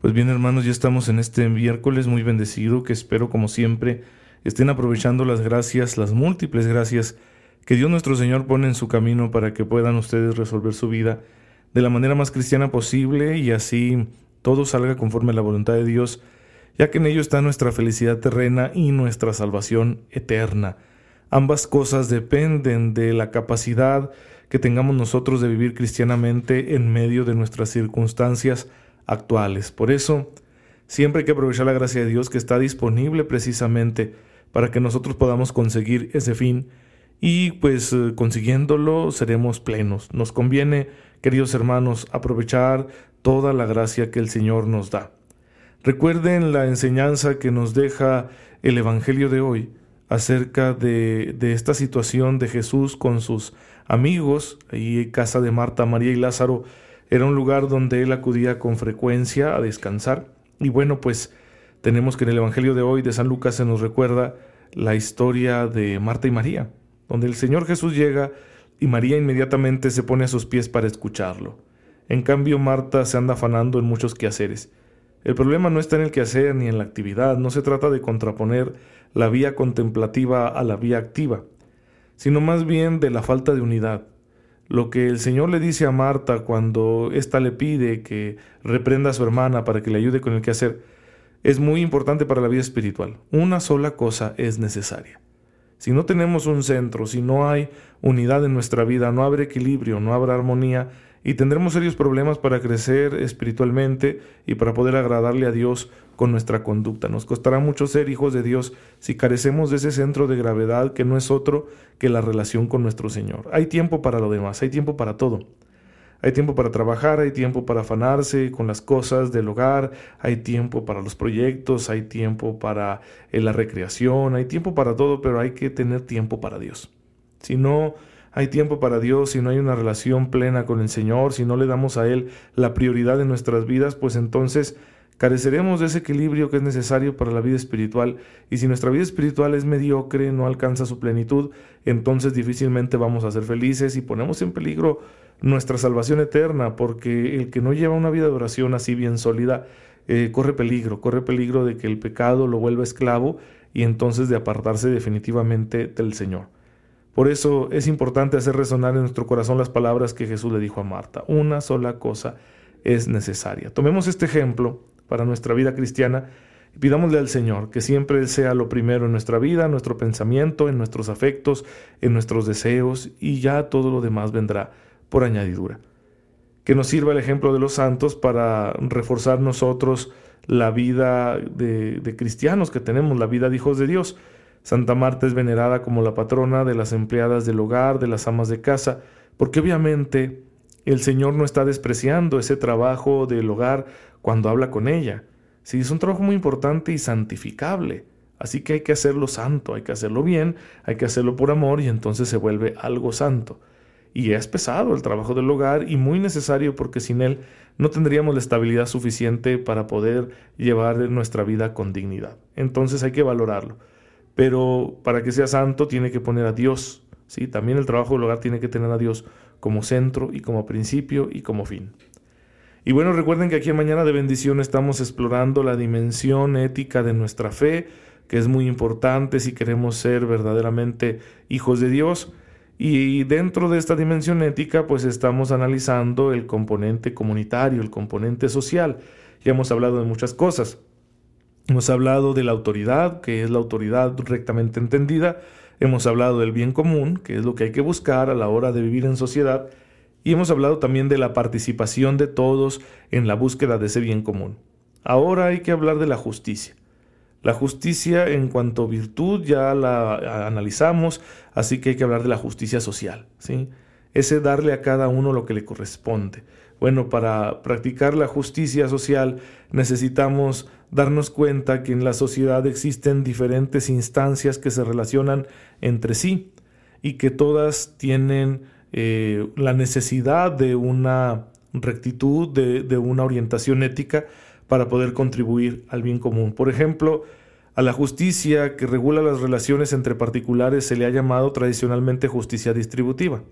Pues bien hermanos, ya estamos en este miércoles muy bendecido que espero como siempre estén aprovechando las gracias, las múltiples gracias que Dios nuestro Señor pone en su camino para que puedan ustedes resolver su vida de la manera más cristiana posible y así todo salga conforme a la voluntad de Dios, ya que en ello está nuestra felicidad terrena y nuestra salvación eterna. Ambas cosas dependen de la capacidad que tengamos nosotros de vivir cristianamente en medio de nuestras circunstancias actuales. Por eso, siempre hay que aprovechar la gracia de Dios que está disponible precisamente para que nosotros podamos conseguir ese fin y pues eh, consiguiéndolo seremos plenos. Nos conviene, queridos hermanos, aprovechar toda la gracia que el Señor nos da. Recuerden la enseñanza que nos deja el Evangelio de hoy acerca de, de esta situación de Jesús con sus amigos, ahí casa de Marta, María y Lázaro, era un lugar donde él acudía con frecuencia a descansar. Y bueno, pues tenemos que en el Evangelio de hoy de San Lucas se nos recuerda la historia de Marta y María, donde el Señor Jesús llega y María inmediatamente se pone a sus pies para escucharlo. En cambio, Marta se anda afanando en muchos quehaceres. El problema no está en el quehacer ni en la actividad, no se trata de contraponer la vía contemplativa a la vía activa, sino más bien de la falta de unidad. Lo que el Señor le dice a Marta cuando ésta le pide que reprenda a su hermana para que le ayude con el quehacer es muy importante para la vida espiritual. Una sola cosa es necesaria. Si no tenemos un centro, si no hay unidad en nuestra vida, no habrá equilibrio, no habrá armonía y tendremos serios problemas para crecer espiritualmente y para poder agradarle a Dios con nuestra conducta. Nos costará mucho ser hijos de Dios si carecemos de ese centro de gravedad que no es otro que la relación con nuestro Señor. Hay tiempo para lo demás, hay tiempo para todo. Hay tiempo para trabajar, hay tiempo para afanarse con las cosas del hogar, hay tiempo para los proyectos, hay tiempo para eh, la recreación, hay tiempo para todo, pero hay que tener tiempo para Dios. Si no hay tiempo para Dios, si no hay una relación plena con el Señor, si no le damos a Él la prioridad en nuestras vidas, pues entonces careceremos de ese equilibrio que es necesario para la vida espiritual y si nuestra vida espiritual es mediocre, no alcanza su plenitud, entonces difícilmente vamos a ser felices y ponemos en peligro nuestra salvación eterna porque el que no lleva una vida de oración así bien sólida eh, corre peligro, corre peligro de que el pecado lo vuelva esclavo y entonces de apartarse definitivamente del Señor. Por eso es importante hacer resonar en nuestro corazón las palabras que Jesús le dijo a Marta. Una sola cosa es necesaria. Tomemos este ejemplo para nuestra vida cristiana y pidámosle al Señor que siempre sea lo primero en nuestra vida, en nuestro pensamiento, en nuestros afectos, en nuestros deseos y ya todo lo demás vendrá por añadidura. Que nos sirva el ejemplo de los santos para reforzar nosotros la vida de, de cristianos que tenemos, la vida de hijos de Dios Santa Marta es venerada como la patrona de las empleadas del hogar, de las amas de casa, porque obviamente el Señor no está despreciando ese trabajo del hogar cuando habla con ella. Sí, es un trabajo muy importante y santificable. Así que hay que hacerlo santo, hay que hacerlo bien, hay que hacerlo por amor y entonces se vuelve algo santo. Y es pesado el trabajo del hogar y muy necesario porque sin él no tendríamos la estabilidad suficiente para poder llevar nuestra vida con dignidad. Entonces hay que valorarlo pero para que sea santo tiene que poner a Dios. ¿sí? También el trabajo del hogar tiene que tener a Dios como centro y como principio y como fin. Y bueno, recuerden que aquí en Mañana de Bendición estamos explorando la dimensión ética de nuestra fe, que es muy importante si queremos ser verdaderamente hijos de Dios. Y dentro de esta dimensión ética, pues estamos analizando el componente comunitario, el componente social. Ya hemos hablado de muchas cosas. Hemos hablado de la autoridad, que es la autoridad rectamente entendida. Hemos hablado del bien común, que es lo que hay que buscar a la hora de vivir en sociedad. Y hemos hablado también de la participación de todos en la búsqueda de ese bien común. Ahora hay que hablar de la justicia. La justicia en cuanto a virtud ya la analizamos, así que hay que hablar de la justicia social. ¿sí? ese darle a cada uno lo que le corresponde. Bueno, para practicar la justicia social necesitamos darnos cuenta que en la sociedad existen diferentes instancias que se relacionan entre sí y que todas tienen eh, la necesidad de una rectitud, de, de una orientación ética para poder contribuir al bien común. Por ejemplo, a la justicia que regula las relaciones entre particulares se le ha llamado tradicionalmente justicia distributiva.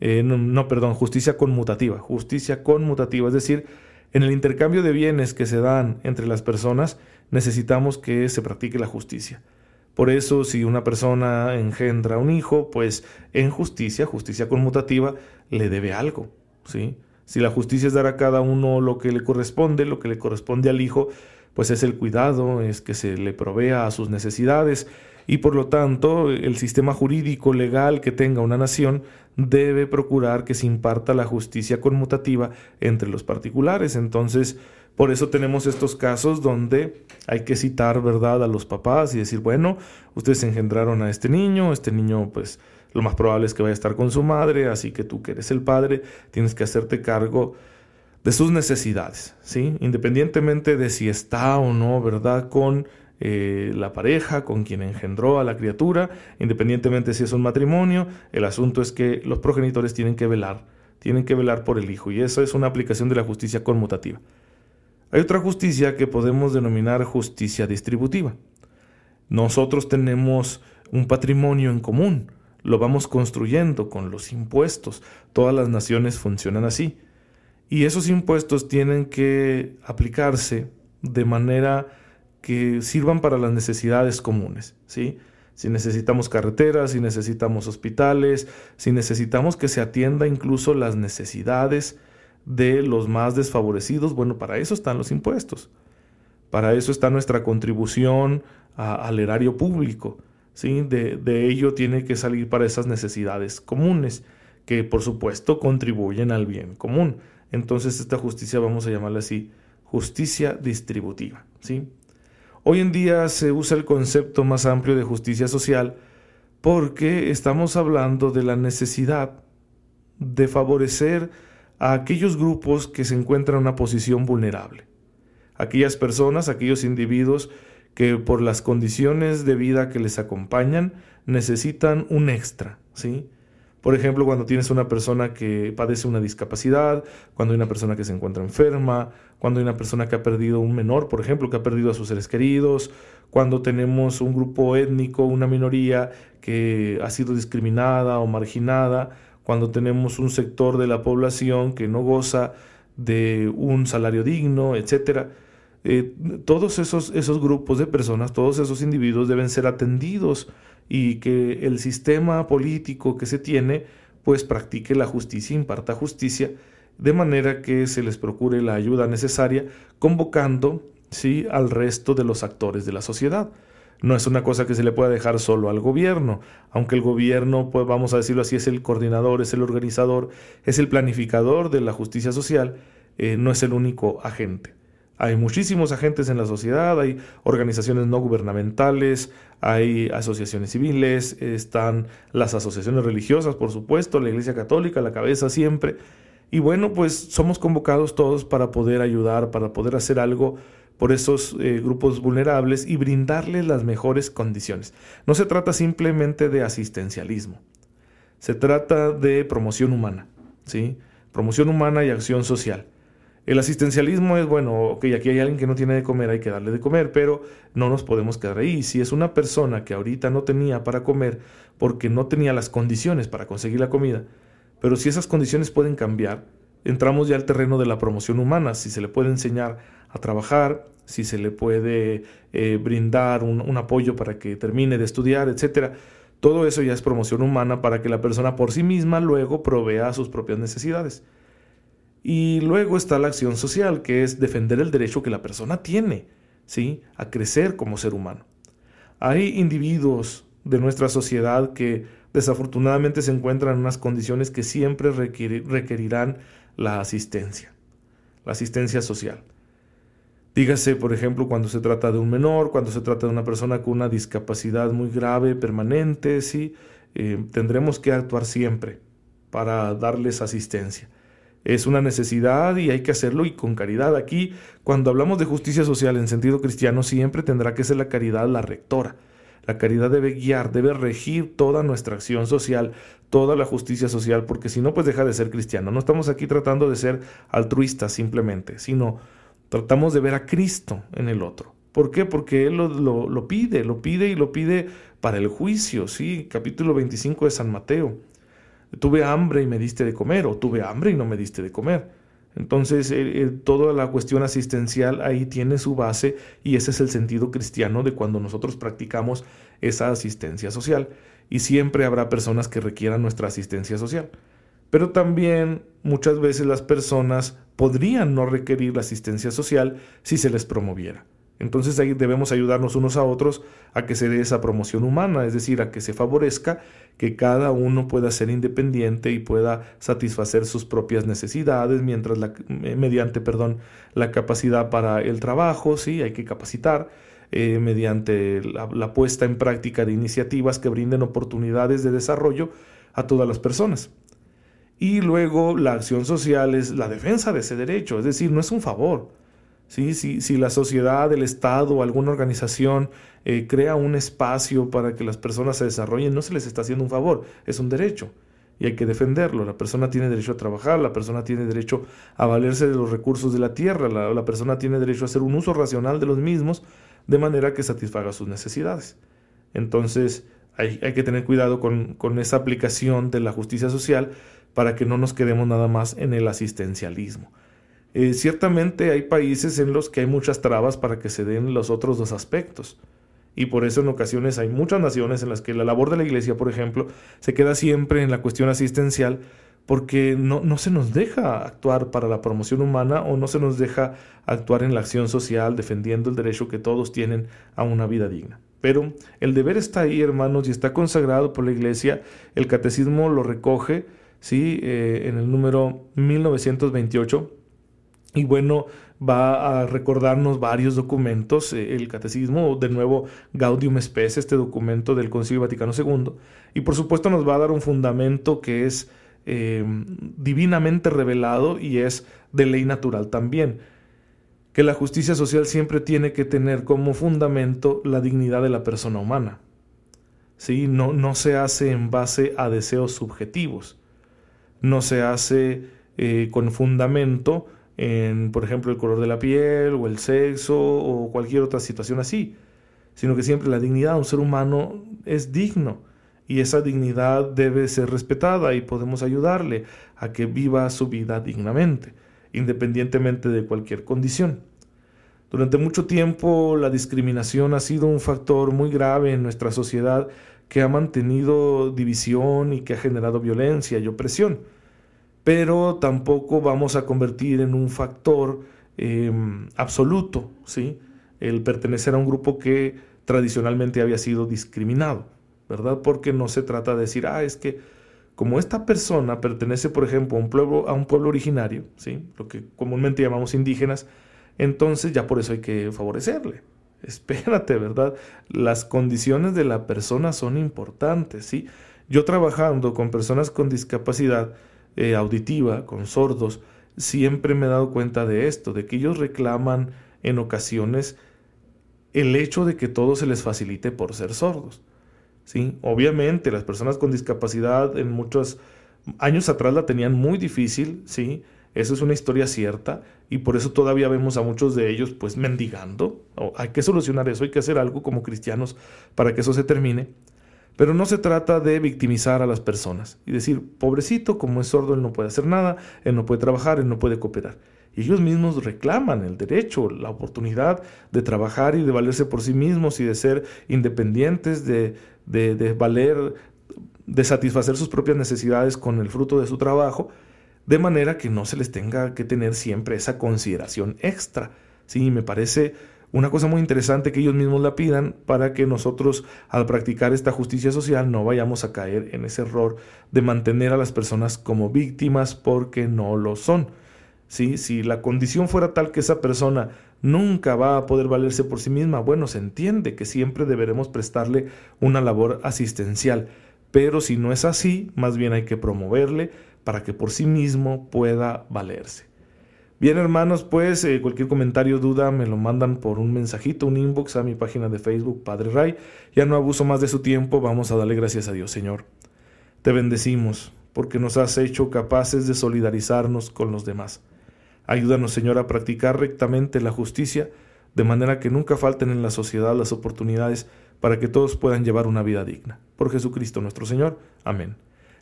Eh, no, perdón, justicia conmutativa. Justicia conmutativa, es decir, en el intercambio de bienes que se dan entre las personas necesitamos que se practique la justicia. Por eso, si una persona engendra un hijo, pues en justicia, justicia conmutativa, le debe algo, ¿sí? Si la justicia es dar a cada uno lo que le corresponde, lo que le corresponde al hijo, pues es el cuidado, es que se le provea a sus necesidades y por lo tanto el sistema jurídico legal que tenga una nación debe procurar que se imparta la justicia conmutativa entre los particulares. Entonces, por eso tenemos estos casos donde hay que citar, ¿verdad?, a los papás y decir, bueno, ustedes engendraron a este niño, este niño pues lo más probable es que vaya a estar con su madre, así que tú que eres el padre, tienes que hacerte cargo de sus necesidades, ¿sí? Independientemente de si está o no, ¿verdad?, con eh, la pareja, con quien engendró a la criatura, independientemente si es un matrimonio, el asunto es que los progenitores tienen que velar, tienen que velar por el hijo, y eso es una aplicación de la justicia conmutativa. Hay otra justicia que podemos denominar justicia distributiva. Nosotros tenemos un patrimonio en común, lo vamos construyendo con los impuestos, todas las naciones funcionan así. Y esos impuestos tienen que aplicarse de manera que sirvan para las necesidades comunes, ¿sí? Si necesitamos carreteras, si necesitamos hospitales, si necesitamos que se atienda incluso las necesidades de los más desfavorecidos, bueno, para eso están los impuestos. Para eso está nuestra contribución al erario público. ¿sí? De, de ello tiene que salir para esas necesidades comunes, que por supuesto contribuyen al bien común. Entonces esta justicia vamos a llamarla así, justicia distributiva. ¿sí? Hoy en día se usa el concepto más amplio de justicia social porque estamos hablando de la necesidad de favorecer a aquellos grupos que se encuentran en una posición vulnerable. Aquellas personas, aquellos individuos que por las condiciones de vida que les acompañan necesitan un extra, ¿sí? Por ejemplo, cuando tienes una persona que padece una discapacidad, cuando hay una persona que se encuentra enferma, cuando hay una persona que ha perdido un menor, por ejemplo, que ha perdido a sus seres queridos, cuando tenemos un grupo étnico, una minoría que ha sido discriminada o marginada, cuando tenemos un sector de la población que no goza de un salario digno, etc. Eh, todos esos, esos grupos de personas, todos esos individuos deben ser atendidos y que el sistema político que se tiene pues practique la justicia, imparta justicia, de manera que se les procure la ayuda necesaria, convocando ¿sí? al resto de los actores de la sociedad. No es una cosa que se le pueda dejar solo al gobierno, aunque el gobierno, pues vamos a decirlo así, es el coordinador, es el organizador, es el planificador de la justicia social, eh, no es el único agente. Hay muchísimos agentes en la sociedad, hay organizaciones no gubernamentales, hay asociaciones civiles, están las asociaciones religiosas, por supuesto, la Iglesia Católica, la cabeza siempre. Y bueno, pues somos convocados todos para poder ayudar, para poder hacer algo por esos eh, grupos vulnerables y brindarles las mejores condiciones. No se trata simplemente de asistencialismo, se trata de promoción humana, ¿sí? Promoción humana y acción social. El asistencialismo es, bueno, ok, aquí hay alguien que no tiene de comer, hay que darle de comer, pero no nos podemos quedar ahí. Si es una persona que ahorita no tenía para comer porque no tenía las condiciones para conseguir la comida, pero si esas condiciones pueden cambiar, entramos ya al terreno de la promoción humana, si se le puede enseñar a trabajar, si se le puede eh, brindar un, un apoyo para que termine de estudiar, etcétera. Todo eso ya es promoción humana para que la persona por sí misma luego provea sus propias necesidades. Y luego está la acción social, que es defender el derecho que la persona tiene, ¿sí? A crecer como ser humano. Hay individuos de nuestra sociedad que desafortunadamente se encuentran en unas condiciones que siempre requerirán la asistencia, la asistencia social. Dígase, por ejemplo, cuando se trata de un menor, cuando se trata de una persona con una discapacidad muy grave, permanente, sí, eh, tendremos que actuar siempre para darles asistencia. Es una necesidad y hay que hacerlo y con caridad. Aquí, cuando hablamos de justicia social en sentido cristiano, siempre tendrá que ser la caridad la rectora. La caridad debe guiar, debe regir toda nuestra acción social, toda la justicia social, porque si no, pues deja de ser cristiano. No estamos aquí tratando de ser altruistas simplemente, sino tratamos de ver a Cristo en el otro. ¿Por qué? Porque Él lo, lo, pide, lo pide y lo pide para el juicio, ¿sí? Capítulo 25 de San Mateo. Tuve hambre y me diste de comer, o tuve hambre y no me diste de comer. Entonces, eh, eh, toda la cuestión asistencial ahí tiene su base y ese es el sentido cristiano de cuando nosotros practicamos esa asistencia social. Y siempre habrá personas que requieran nuestra asistencia social. Pero también muchas veces las personas podrían no requerir la asistencia social si se les promoviera. Entonces ahí debemos ayudarnos unos a otros a que se dé esa promoción humana, es decir, a que se favorezca que cada uno pueda ser independiente y pueda satisfacer sus propias necesidades mientras la, mediante perdón, la capacidad para el trabajo, sí, hay que capacitar, eh, mediante la puesta en práctica de iniciativas que brinden oportunidades de desarrollo a todas las personas. Y luego la acción social es la defensa de ese derecho, es decir, no es un favor ¿sí? Si, si, la sociedad, el Estado alguna organización eh, crea un espacio para que las personas se desarrollen, no se les está haciendo un favor, es un derecho y hay que defenderlo. La persona tiene derecho a trabajar, la persona tiene derecho a valerse de los recursos de la tierra, la, la persona tiene derecho a hacer un uso racional de los mismos de manera que satisfaga sus necesidades. Entonces hay, hay que tener cuidado con, con esa aplicación de la justicia social para que no nos quedemos nada más en el asistencialismo. Eh, ciertamente hay países en los que hay muchas trabas para que se den los otros dos aspectos. Y por eso en ocasiones hay muchas naciones en las que la labor de la iglesia, por ejemplo, se queda siempre en la cuestión asistencial porque no, no se nos deja actuar para la promoción humana o no se nos deja actuar en la acción social defendiendo el derecho que todos tienen a una vida digna. Pero el deber está ahí, hermanos, y está consagrado por la iglesia. El catecismo lo recoge, ¿sí? Eh, en el número 1928 y bueno, va a recordarnos varios documentos, eh, el catecismo, de nuevo Gaudium Spes, este documento del Concilio Vaticano II, y por supuesto nos va a dar un fundamento que es em, divinamente revelado y es de ley natural también, que la justicia social siempre tiene que tener como fundamento la dignidad de la persona humana. ¿Sí? No, no se hace en base a deseos subjetivos, no se hace eh, con fundamento en, por ejemplo, el color de la piel o el sexo o cualquier otra situación así, sino que siempre la dignidad de un ser humano es digno y esa dignidad debe ser respetada y podemos ayudarle a que viva su vida dignamente, independientemente de cualquier condición. Durante mucho tiempo la discriminación ha sido un factor muy grave en nuestra sociedad que ha mantenido división y que ha generado violencia y opresión pero tampoco vamos a convertir en un factor em, absoluto, ¿sí? El pertenecer a un grupo que tradicionalmente había sido discriminado, ¿verdad? Porque no se trata de decir, ah, es que como esta persona pertenece, por ejemplo, a un pueblo, a un pueblo originario, ¿sí? Lo que comúnmente llamamos indígenas, entonces ya por eso hay que favorecerle. Espérate, ¿verdad? Las condiciones de la persona son importantes, ¿sí? Yo trabajando con personas con discapacidad, eh, auditiva, con sordos, siempre me he dado cuenta de esto, de que ellos reclaman en ocasiones el hecho de que todo se les facilite por ser sordos. ¿sí? Obviamente las personas con discapacidad en muchos años atrás la tenían muy difícil, ¿sí? Eso es una historia cierta y por eso todavía vemos a muchos de ellos pues mendigando. hay que solucionar eso, hay que hacer algo como cristianos para que eso se termine. Pero no se trata de victimizar a las personas y decir, pobrecito, como es sordo, él no puede hacer nada, él no puede trabajar, él no puede cooperar. Y ellos mismos reclaman el derecho, la oportunidad de trabajar y de valerse por sí mismos y de ser independientes, de, de, valer, de satisfacer sus propias necesidades con el fruto de su trabajo, de manera que no se les tenga que tener siempre esa consideración extra. Sí, me parece una cosa muy interesante que ellos mismos la pidan para que nosotros al practicar esta justicia social no vayamos a caer en ese error de mantener a las personas como víctimas porque no lo son. ¿Sí? Si la condición fuera tal que esa persona nunca va a poder valerse por sí misma, bueno, se entiende que siempre deberemos prestarle una labor asistencial, pero si no es así, más bien hay que promoverle para que por sí mismo pueda valerse. Bien hermanos, pues eh, cualquier comentario, duda, me lo mandan por un mensajito, un inbox a mi página de Facebook, Padre Ray. Ya no abuso más de su tiempo, vamos a darle gracias a Dios, Señor. Te bendecimos porque nos has hecho capaces de solidarizarnos con los demás. Ayúdanos, Señor, a practicar rectamente la justicia, de manera que nunca falten en la sociedad las oportunidades para que todos puedan llevar una vida digna. Por Jesucristo nuestro Señor. Amén.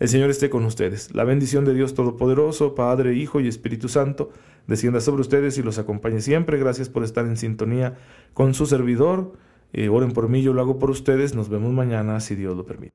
El Señor esté con ustedes. La bendición de Dios Todopoderoso, Padre, Hijo y Espíritu Santo, descienda sobre ustedes y los acompañe siempre. Gracias por estar en sintonía con su servidor. Eh, oren por mí, yo lo hago por ustedes. Nos vemos mañana, si Dios lo permite.